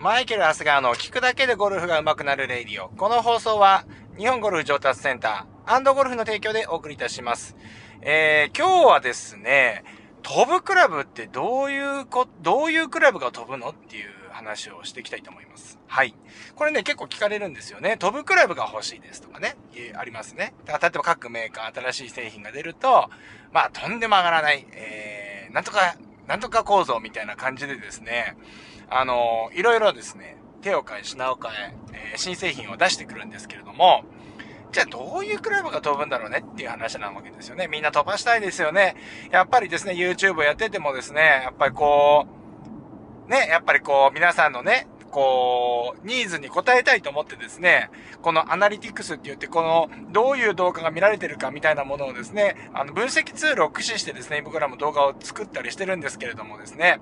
マイケル・ハスガーの聞くだけでゴルフが上手くなる radio。この放送は、日本ゴルフ上達センターゴルフの提供でお送りいたします。えー、今日はですね、飛ぶクラブってどういうこ、どういうクラブが飛ぶのっていう話をしていきたいと思います。はい。これね、結構聞かれるんですよね。飛ぶクラブが欲しいですとかね、ありますね。例えば各メーカー新しい製品が出ると、まあ、とんでも上がらない、えー、なんとか、なんとか構造みたいな感じでですね、あの、いろいろですね、手を変え品を変え、えー、新製品を出してくるんですけれども、じゃあどういうクラブが飛ぶんだろうねっていう話なわけですよね。みんな飛ばしたいですよね。やっぱりですね、YouTube やっててもですね、やっぱりこう、ね、やっぱりこう、皆さんのね、こう、ニーズに応えたいと思ってですね、このアナリティクスって言って、この、どういう動画が見られてるかみたいなものをですね、あの、分析ツールを駆使してですね、僕らも動画を作ったりしてるんですけれどもですね、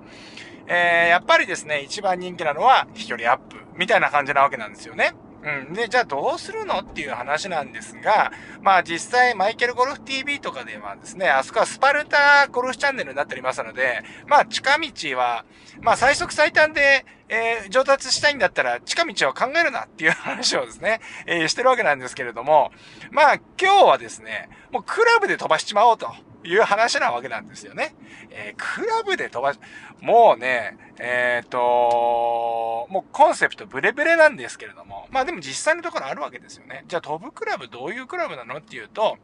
えー、やっぱりですね、一番人気なのは飛距離アップ、みたいな感じなわけなんですよね。うん。で、じゃあどうするのっていう話なんですが、まあ実際マイケルゴルフ TV とかではですね、あそこはスパルタゴルフチャンネルになっておりますので、まあ近道は、まあ最速最短で、えー、上達したいんだったら近道は考えるなっていう話をですね、えー、してるわけなんですけれども、まあ今日はですね、もうクラブで飛ばしちまおうと。いう話なわけなんですよね。えー、クラブで飛ばし、もうね、えっ、ー、と、もうコンセプトブレブレなんですけれども、まあでも実際のところあるわけですよね。じゃあ飛ぶクラブどういうクラブなのっていうと、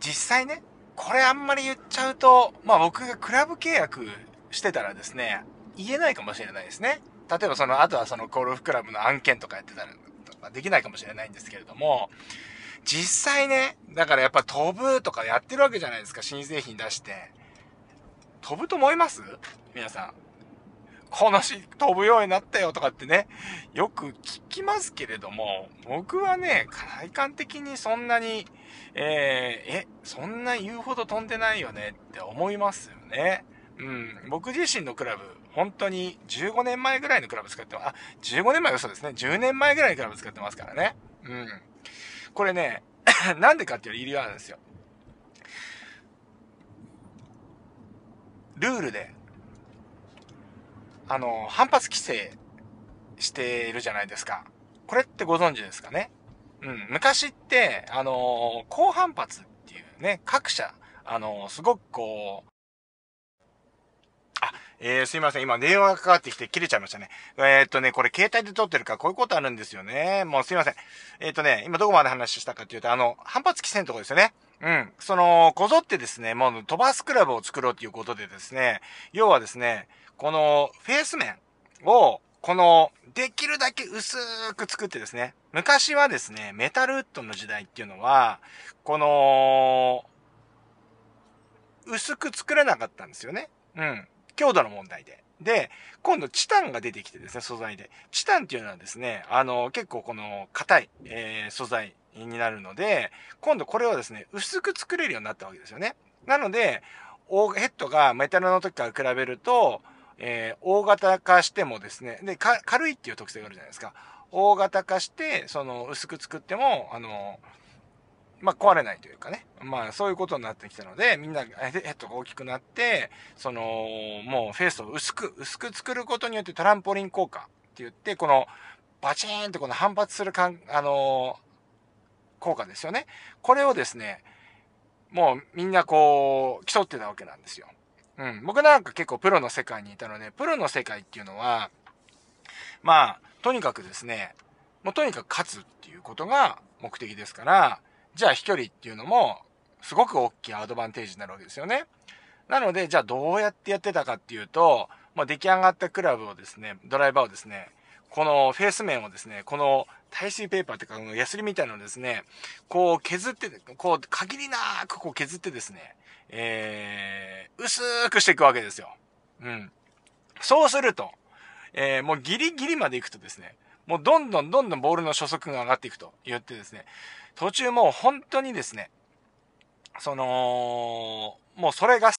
実際ね、これあんまり言っちゃうと、まあ僕がクラブ契約してたらですね、言えないかもしれないですね。例えばその、あとはそのゴルフクラブの案件とかやってたら、できないかもしれないんですけれども、実際ね、だからやっぱ飛ぶとかやってるわけじゃないですか、新製品出して。飛ぶと思います？皆さん。このし、飛ぶようになったよとかってね、よく聞きますけれども、僕はね、体感的にそんなに、えー、え、そんな言うほど飛んでないよねって思いますよね。うん。僕自身のクラブ、本当に15年前ぐらいのクラブ使ってます。あ、15年前嘘ですね。10年前ぐらいのクラブ使ってますからね。うん。これね、なんでかっていうと理由があるんですよ。ルールで、あの、反発規制しているじゃないですか。これってご存知ですかね？うん。昔って、あの、高反発っていうね、各社、あの、すごくこう、えー、すいません。今電話がかかってきて切れちゃいましたね。えー、っとね、これ携帯で撮ってるからこういうことあるんですよね。もうすいません。えー、っとね、今どこまで話したかっていうと、あの、反発規制のとこですよね。うん。その、こぞってですね、もう飛ばすクラブを作ろうということでですね、要はですね、このフェース面を、この、できるだけ薄く作ってですね、昔はですね、メタルウッドの時代っていうのは、この、薄く作れなかったんですよね。うん。強度の問題で。で、今度チタンが出てきてですね、素材で。チタンっていうのはですね、あの、結構この硬い、えー、素材になるので、今度これをですね、薄く作れるようになったわけですよね。なので、ヘッドがメタルの時から比べると、えー、大型化してもですね、で、軽いっていう特性があるじゃないですか。大型化して、その、薄く作っても、あの、まあ、壊れないというかね。まあ、そういうことになってきたので、みんなヘッドが大きくなって、その、もうフェースを薄く、薄く作ることによってトランポリン効果って言って、この、バチーンとこの反発するかん、あの効果ですよね。これをですね、もうみんなこう、競ってたわけなんですよ。うん。僕なんか結構プロの世界にいたので、プロの世界っていうのは、まあ、とにかくですね、もうとにかく勝つっていうことが目的ですから、じゃあ飛距離っていうのも、すごく大きいアドバンテージになるわけですよね。なので、じゃあどうやってやってたかっていうと、まあ、出来上がったクラブをですね、ドライバーをですね、このフェース面をですね、この耐水ペーパーっていうか、ヤスリみたいなのをですね、こう削って、こう限りなくこう削ってですね、えー、薄くしていくわけですよ。うん。そうすると、えー、もうギリギリまで行くとですね、もうどんどんどんどんボールの初速が上がっていくと言ってですね、途中もう本当にですね、その、もうそれが